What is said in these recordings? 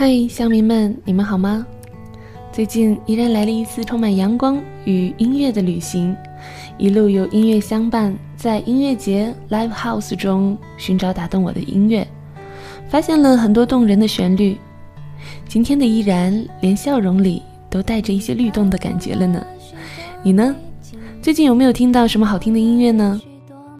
嗨，乡民们，你们好吗？最近依然来了一次充满阳光与音乐的旅行，一路有音乐相伴，在音乐节 Live House 中寻找打动我的音乐，发现了很多动人的旋律。今天的依然，连笑容里都带着一些律动的感觉了呢。你呢？最近有没有听到什么好听的音乐呢？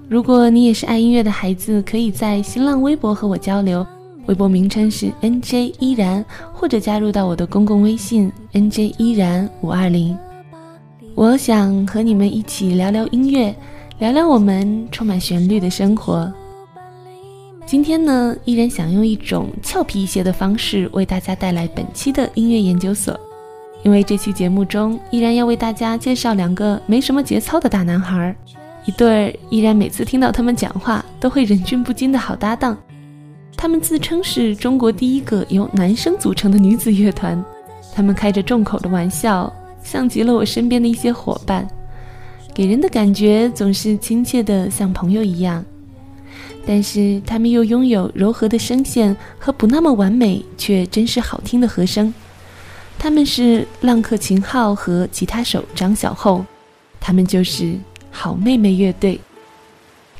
如果你也是爱音乐的孩子，可以在新浪微博和我交流。微博名称是 N J 依然，或者加入到我的公共微信 N J 依然五二零。我想和你们一起聊聊音乐，聊聊我们充满旋律的生活。今天呢，依然想用一种俏皮一些的方式为大家带来本期的音乐研究所。因为这期节目中，依然要为大家介绍两个没什么节操的大男孩，一对依然每次听到他们讲话都会忍俊不禁的好搭档。他们自称是中国第一个由男生组成的女子乐团，他们开着重口的玩笑，像极了我身边的一些伙伴，给人的感觉总是亲切的像朋友一样。但是他们又拥有柔和的声线和不那么完美却真实好听的和声。他们是浪客秦昊和吉他手张小厚，他们就是好妹妹乐队。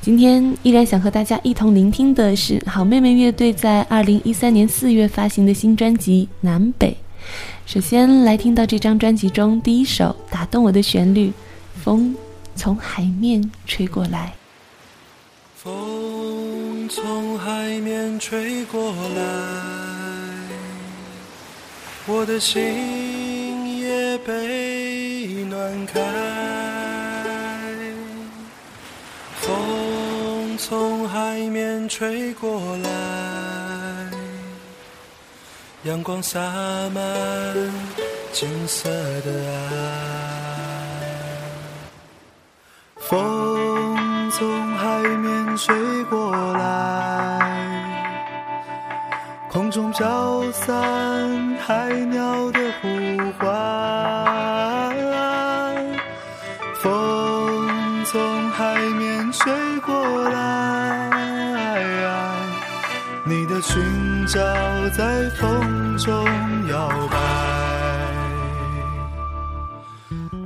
今天依然想和大家一同聆听的是好妹妹乐队在二零一三年四月发行的新专辑《南北》。首先来听到这张专辑中第一首打动我的旋律，《风从海面吹过来》。风从海面吹过来，我的心也被暖开。从海面吹过来，阳光洒满金色的爱。风从海面吹过来，空中飘散海鸟的呼唤。风从海面吹过来。你的裙角在风中摇摆。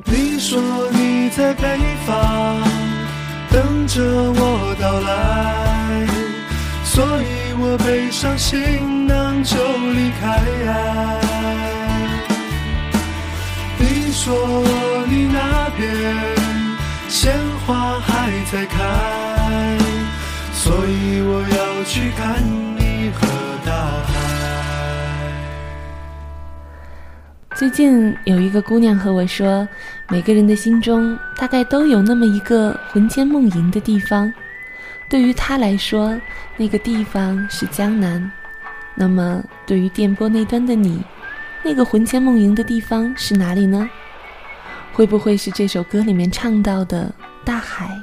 你说你在北方等着我到来，所以我背上行囊就离开。你说你那边鲜花还在开，所以我要去看你和大海。最近有一个姑娘和我说，每个人的心中大概都有那么一个魂牵梦萦的地方。对于她来说，那个地方是江南。那么，对于电波那端的你，那个魂牵梦萦的地方是哪里呢？会不会是这首歌里面唱到的大海？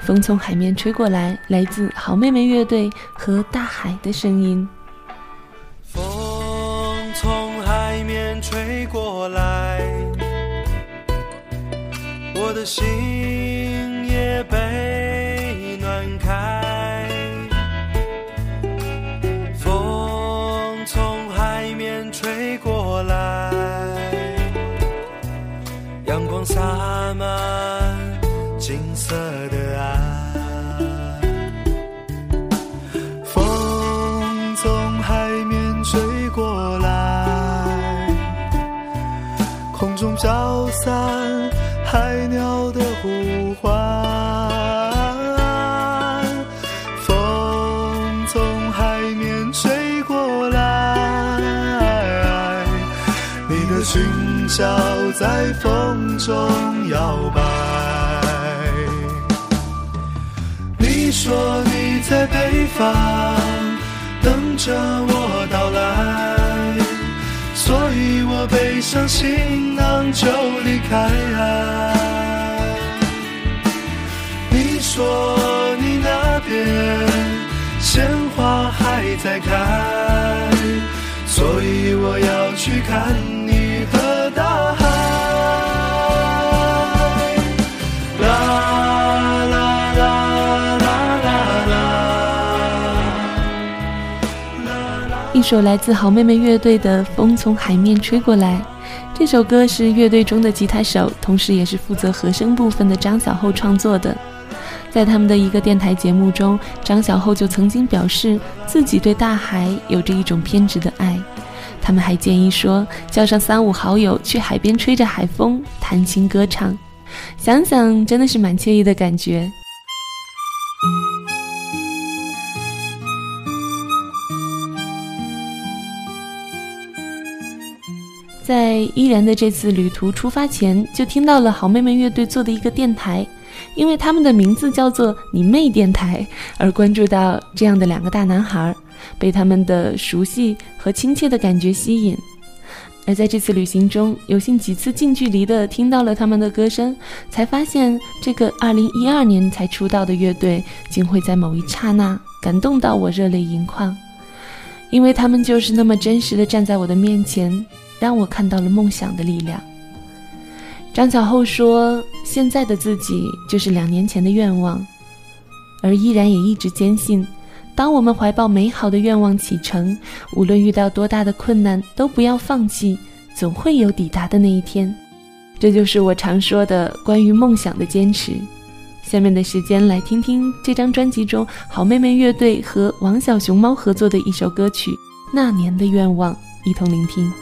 风从海面吹过来，来自好妹妹乐队和大海的声音。风从海面吹过来，我的心也被色的。岸，风从海面吹过来，空中飘散海鸟的呼唤，风从海面吹过来，你的裙角在风中摇在北方等着我到来。所以我背上行囊就离开。你。说你。那边鲜花还在开，所以我要去看首来自好妹妹乐队的《风从海面吹过来》。这首歌是乐队中的吉他手，同时也是负责和声部分的张小厚创作的。在他们的一个电台节目中，张小厚就曾经表示自己对大海有着一种偏执的爱。他们还建议说，叫上三五好友去海边吹着海风，弹琴歌唱。想想真的是蛮惬意的感觉。在依然的这次旅途出发前，就听到了好妹妹乐队做的一个电台，因为他们的名字叫做“你妹电台”，而关注到这样的两个大男孩，被他们的熟悉和亲切的感觉吸引。而在这次旅行中，有幸几次近距离的听到了他们的歌声，才发现这个2012年才出道的乐队，竟会在某一刹那感动到我热泪盈眶，因为他们就是那么真实的站在我的面前。让我看到了梦想的力量。张小厚说：“现在的自己就是两年前的愿望，而依然也一直坚信，当我们怀抱美好的愿望启程，无论遇到多大的困难，都不要放弃，总会有抵达的那一天。”这就是我常说的关于梦想的坚持。下面的时间来听听这张专辑中好妹妹乐队和王小熊猫合作的一首歌曲《那年的愿望》，一同聆听。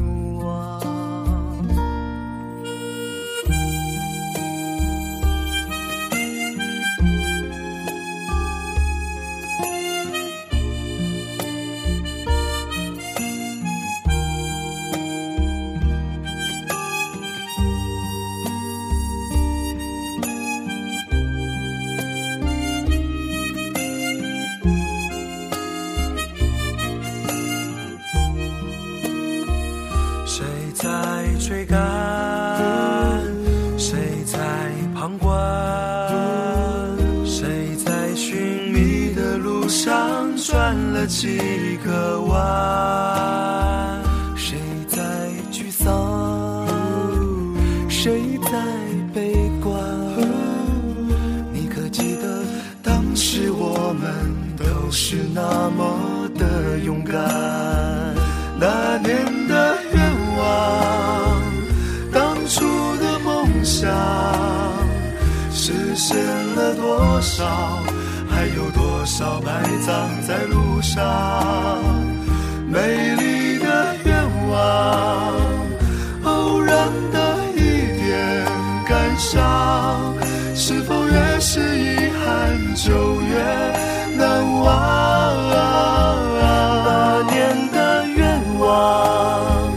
伤，是否越是遗憾就越难忘？那年的愿望，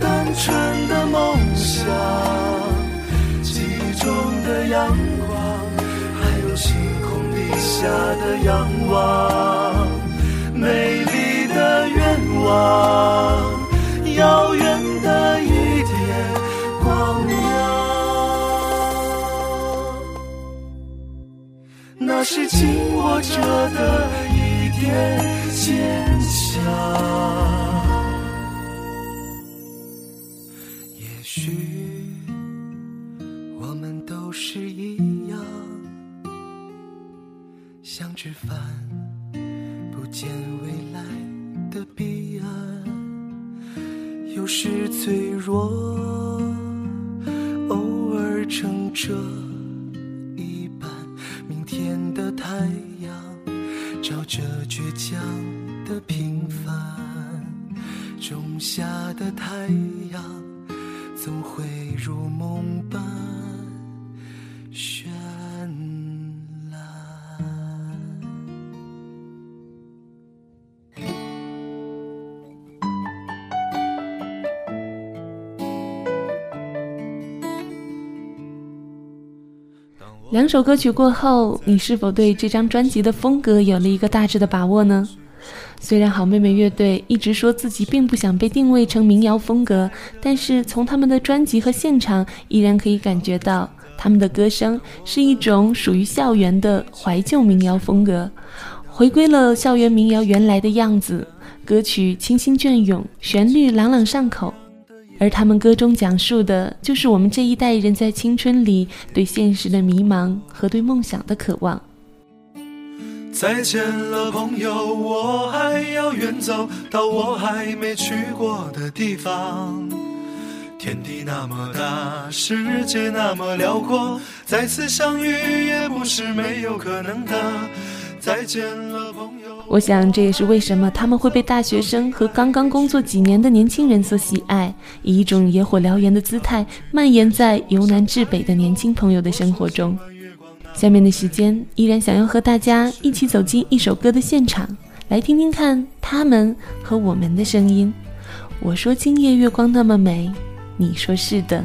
单纯的梦想，记忆中的阳光。还有星空底下那是紧握着的一点坚强，也许我们都是一样，像纸帆，不见未来的彼岸，有时脆弱，偶尔撑着。种下的太阳总会如梦般绚烂。两首歌曲过后，你是否对这张专辑的风格有了一个大致的把握呢？虽然好妹妹乐队一直说自己并不想被定位成民谣风格，但是从他们的专辑和现场，依然可以感觉到他们的歌声是一种属于校园的怀旧民谣风格，回归了校园民谣原来的样子。歌曲清新隽永，旋律朗朗上口。而他们歌中讲述的，就是我们这一代人在青春里对现实的迷茫和对梦想的渴望。再见了，朋友，我还要远走到我还没去过的地方。天地那么大，世界那么辽阔，再次相遇也不是没有可能的。再见了，朋友。我想，这也是为什么他们会被大学生和刚刚工作几年的年轻人所喜爱，以一种野火燎原的姿态蔓延在由南至北的年轻朋友的生活中。下面的时间，依然想要和大家一起走进一首歌的现场，来听听看他们和我们的声音。我说今夜月光那么美，你说是的。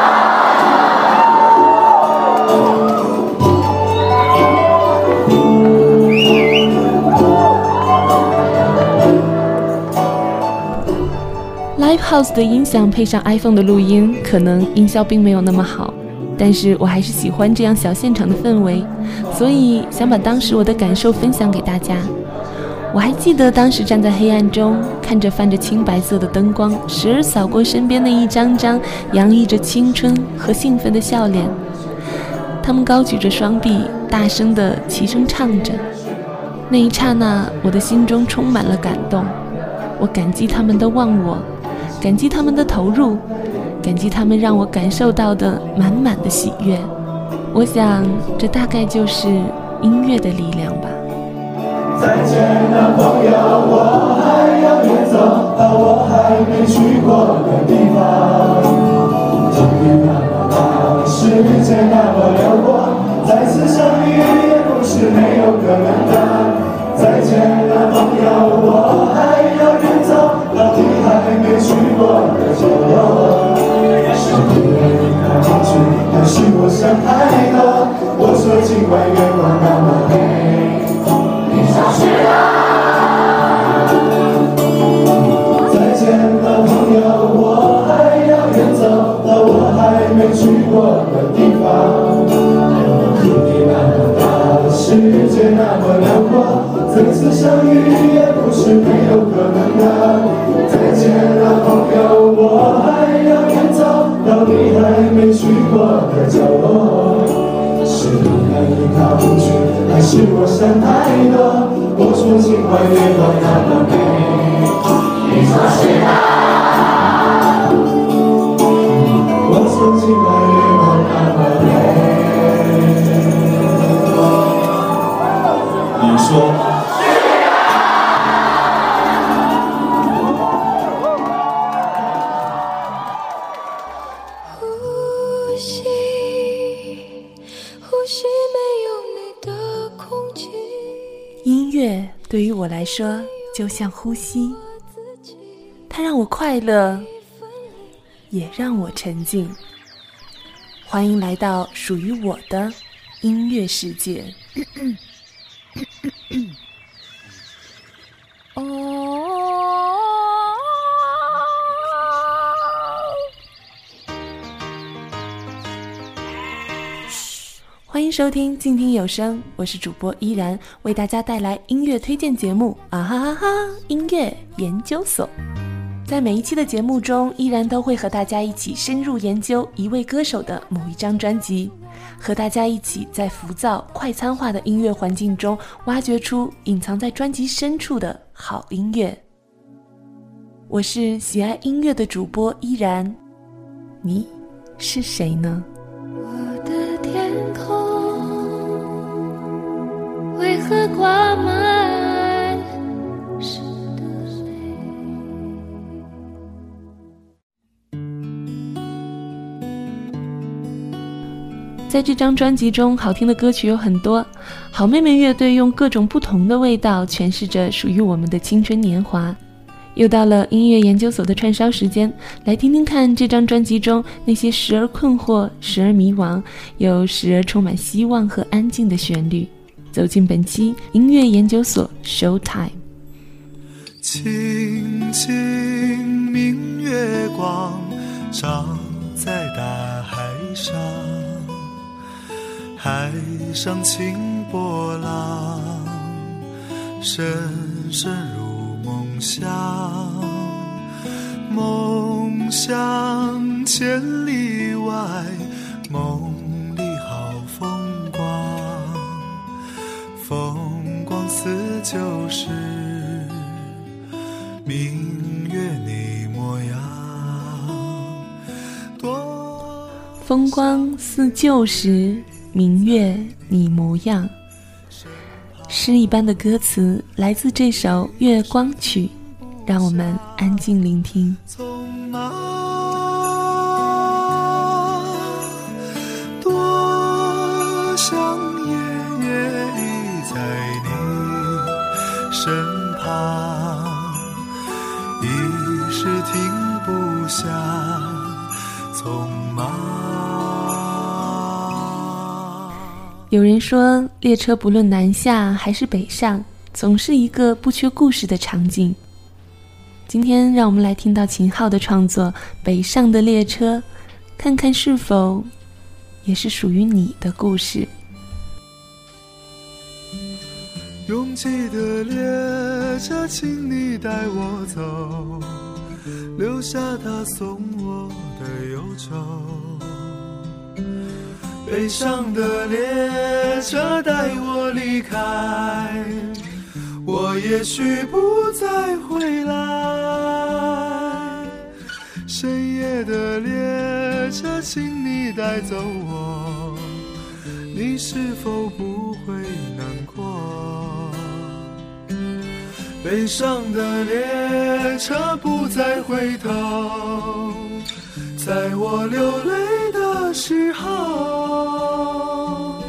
House 的音响配上 iPhone 的录音，可能音效并没有那么好，但是我还是喜欢这样小现场的氛围，所以想把当时我的感受分享给大家。我还记得当时站在黑暗中，看着泛着青白色的灯光，时而扫过身边的一张张洋溢着青春和兴奋的笑脸。他们高举着双臂，大声地齐声唱着。那一刹那，我的心中充满了感动。我感激他们的忘我，感激他们的投入，感激他们让我感受到的满满的喜悦。我想，这大概就是音乐的力量吧。再见了，朋友，我还要远走到我还没去过的地方。天那么大，世界那么辽阔，再次相遇也不是没有可能的。再见了，朋友，没去过的角落。是你的离开恐惧，还是我想太多？我说今晚月光那么美。再见了，朋友，我还要远走到我还没去过的地方。天地那么大，世界那么辽阔，再次相遇也不是没有可能的。想太多？无数情话越多那么像呼吸，它让我快乐，也让我沉静。欢迎来到属于我的音乐世界。收听静听有声，我是主播依然，为大家带来音乐推荐节目啊哈哈哈！音乐研究所，在每一期的节目中，依然都会和大家一起深入研究一位歌手的某一张专辑，和大家一起在浮躁快餐化的音乐环境中，挖掘出隐藏在专辑深处的好音乐。我是喜爱音乐的主播依然，你是谁呢？我的天空。为何挂满在这张专辑中，好听的歌曲有很多。好妹妹乐队用各种不同的味道诠释着属于我们的青春年华。又到了音乐研究所的串烧时间，来听听看这张专辑中那些时而困惑、时而迷茫，又时而充满希望和安静的旋律。走进本期音乐研究所 Show Time。清清明月光照在大海上，海上清波浪，深深入梦乡，梦想千里外，就是明月你模样，风光似旧时，明月你模样。诗一般的歌词来自这首《月光曲》，让我们安静聆听。有人说，列车不论南下还是北上，总是一个不缺故事的场景。今天，让我们来听到秦昊的创作《北上的列车》，看看是否也是属于你的故事。拥挤的列车，请你带我走，留下他送我的忧愁。悲伤的列车带我离开，我也许不再回来。深夜的列车，请你带走我，你是否不会难过？悲伤的列车不再回头，在我流泪的时候。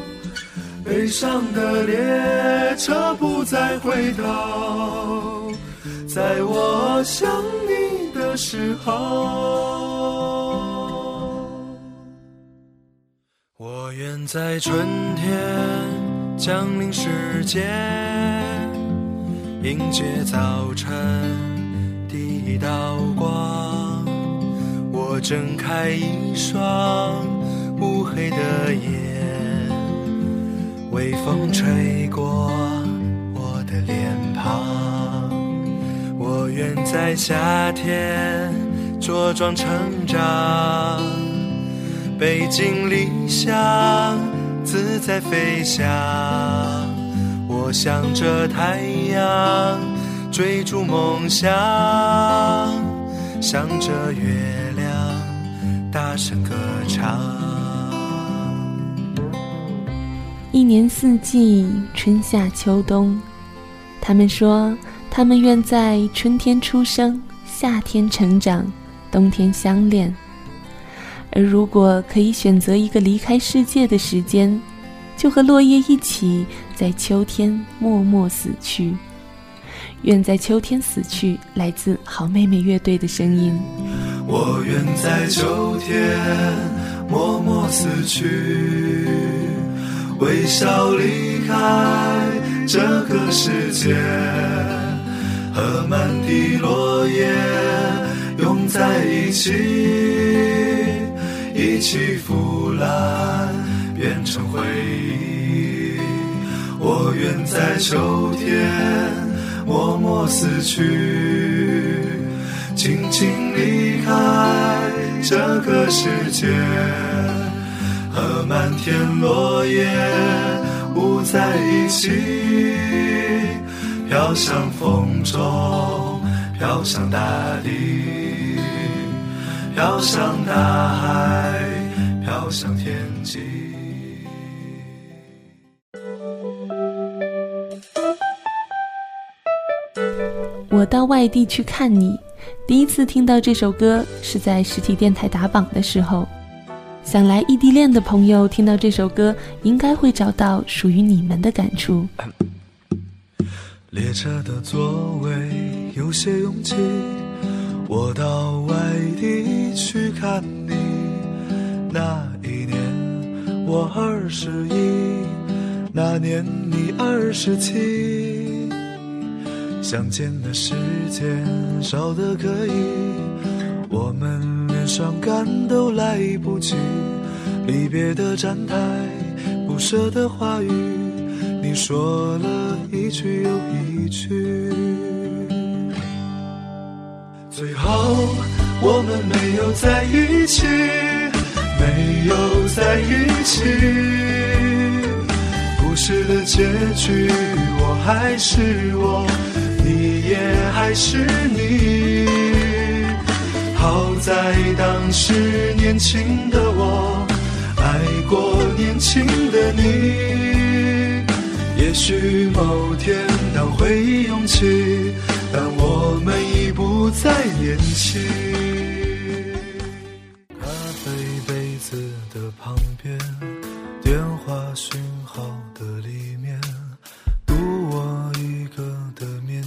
悲伤的列车不再回头，在我想你的时候，我愿在春天降临世间，迎接早晨第一道光。我睁开一双乌黑的眼。微风吹过我的脸庞，我愿在夏天茁壮成长，背井离乡自在飞翔。我向着太阳，追逐梦想，向着月亮，大声歌唱。一年四季，春夏秋冬，他们说，他们愿在春天出生，夏天成长，冬天相恋。而如果可以选择一个离开世界的时间，就和落叶一起在秋天默默死去。愿在秋天死去，来自好妹妹乐队的声音。我愿在秋天默默死去，微笑离开这个世界，和满地落叶拥在一起。一起腐烂，变成回忆。我愿在秋天默默死去，静静离开这个世界，和满天落叶舞在一起，飘向风中，飘向大地。飘向大海，飘向天际。我到外地去看你，第一次听到这首歌是在实体电台打榜的时候。想来异地恋的朋友听到这首歌，应该会找到属于你们的感触。列车的座位有些拥挤。我到外地去看你，那一年我二十一，那年你二十七，相见的时间少得可以，我们连伤感都来不及，离别的站台，不舍的话语，你说了一句又一句。最后，我们没有在一起，没有在一起。故事的结局，我还是我，也还是你。好在当时年轻的我，爱过年轻的你。也许某天当回忆涌起。但我们已不再年轻。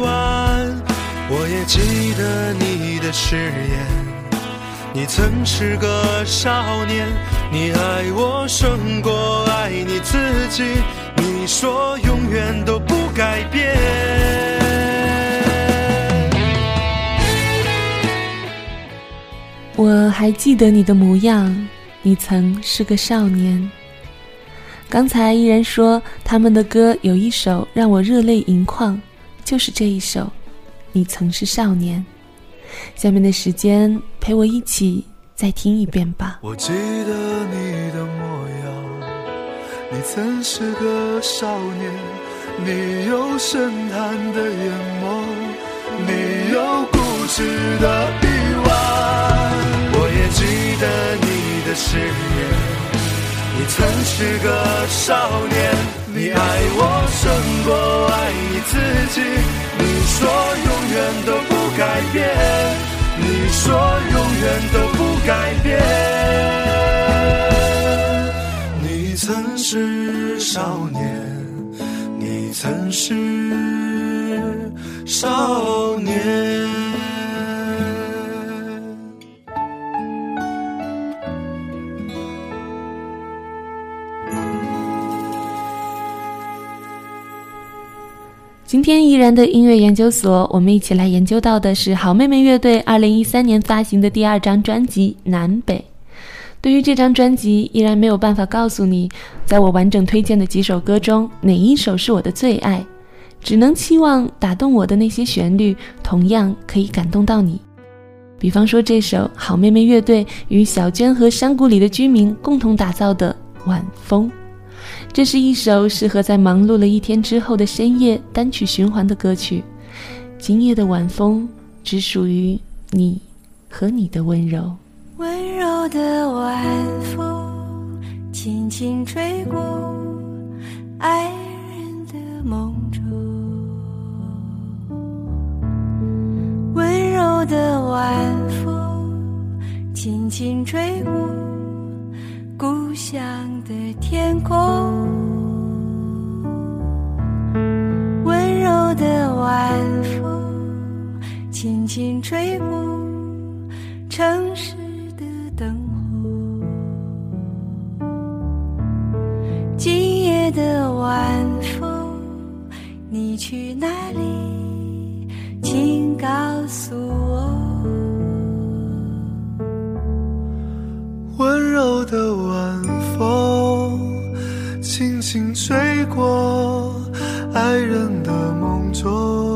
臂弯。我也记得你的誓言。你曾是个少年，你爱我胜过爱你自己。你说永远都不改变。我还记得你的模样，你曾是个少年。刚才依然说他们的歌有一首让我热泪盈眶，就是这一首。你曾是少年。下面的时间，陪我一起再听一遍吧。我记得你的模样，你曾是个少年，你有深潭的眼眸，你有固执的臂弯。我也记得你的誓言，你曾是个少年，你爱我胜过爱你自己。你说永远都不。改变，你说永远都不改变。你曾是少年，你曾是少年。今天依然的音乐研究所，我们一起来研究到的是好妹妹乐队二零一三年发行的第二张专辑《南北》。对于这张专辑，依然没有办法告诉你，在我完整推荐的几首歌中，哪一首是我的最爱。只能期望打动我的那些旋律，同样可以感动到你。比方说这首好妹妹乐队与小娟和山谷里的居民共同打造的《晚风》。这是一首适合在忙碌了一天之后的深夜单曲循环的歌曲。今夜的晚风只属于你和你的温柔。温柔的晚风轻轻吹过爱人的梦中。温柔的晚风轻轻吹过。故乡的天空，温柔的晚风轻轻吹过城市的灯火。今夜的晚风，你去哪里？请告诉我。温柔的晚风，轻轻吹过爱人的梦中。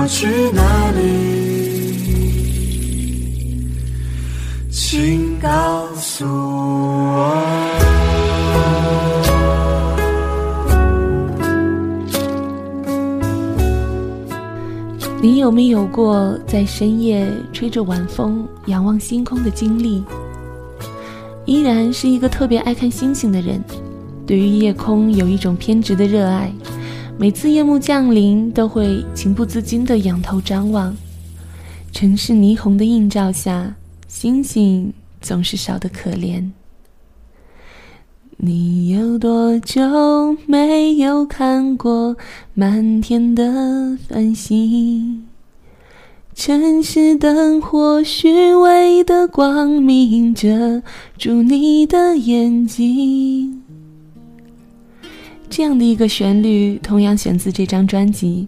要去哪里？请告诉我。你有没有过在深夜吹着晚风，仰望星空的经历？依然是一个特别爱看星星的人，对于夜空有一种偏执的热爱。每次夜幕降临，都会情不自禁地仰头张望。城市霓虹的映照下，星星总是少得可怜。你有多久没有看过满天的繁星？城市灯火虚伪的光明遮住你的眼睛。这样的一个旋律，同样选自这张专辑，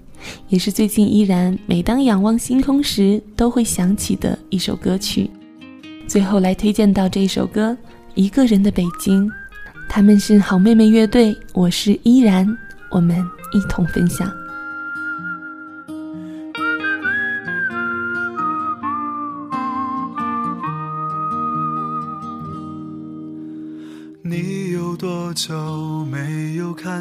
也是最近依然每当仰望星空时都会想起的一首歌曲。最后来推荐到这首歌《一个人的北京》。他们是好妹妹乐队，我是依然，我们一同分享。你有多久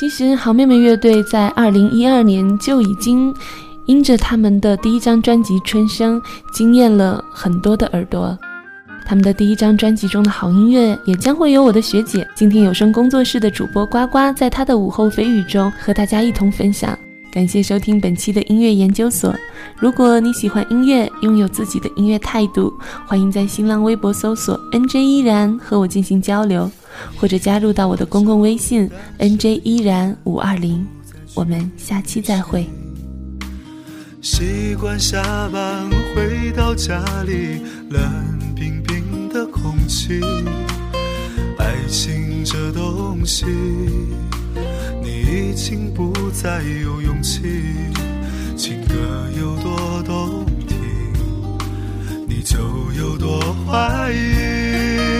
其实，好妹妹乐队在二零一二年就已经因着他们的第一张专辑《春生》惊艳了很多的耳朵。他们的第一张专辑中的好音乐，也将会由我的学姐今天有声工作室的主播呱呱，在她的午后蜚语中和大家一同分享。感谢收听本期的音乐研究所。如果你喜欢音乐，拥有自己的音乐态度，欢迎在新浪微博搜索 “nj 依然”和我进行交流，或者加入到我的公共微信 “nj 依然五二零”。我们下期再会。习惯下班回到家里，冷冰冰。的空气，爱情这东西，你已经不再有勇气。情歌有多动听，你就有多怀疑。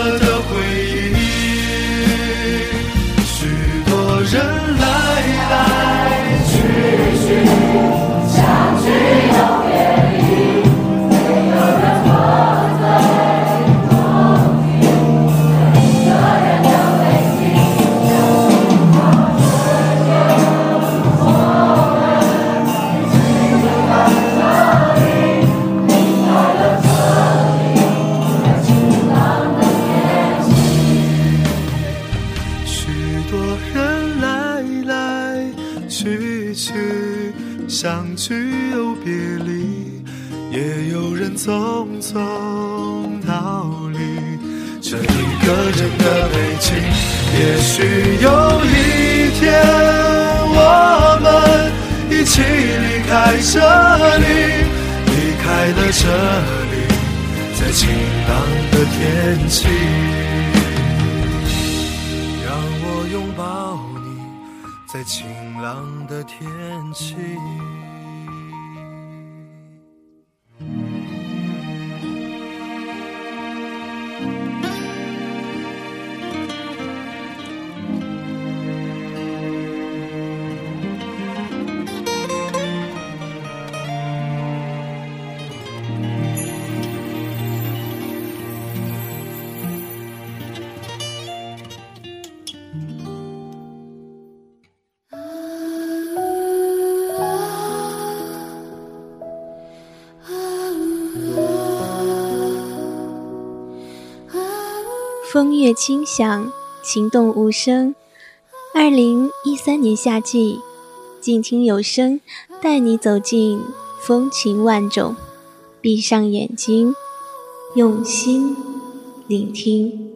让我拥抱你，在晴朗的天气。风月轻响，情动无声。二零一三年夏季，静听有声，带你走进风情万种。闭上眼睛，用心聆听。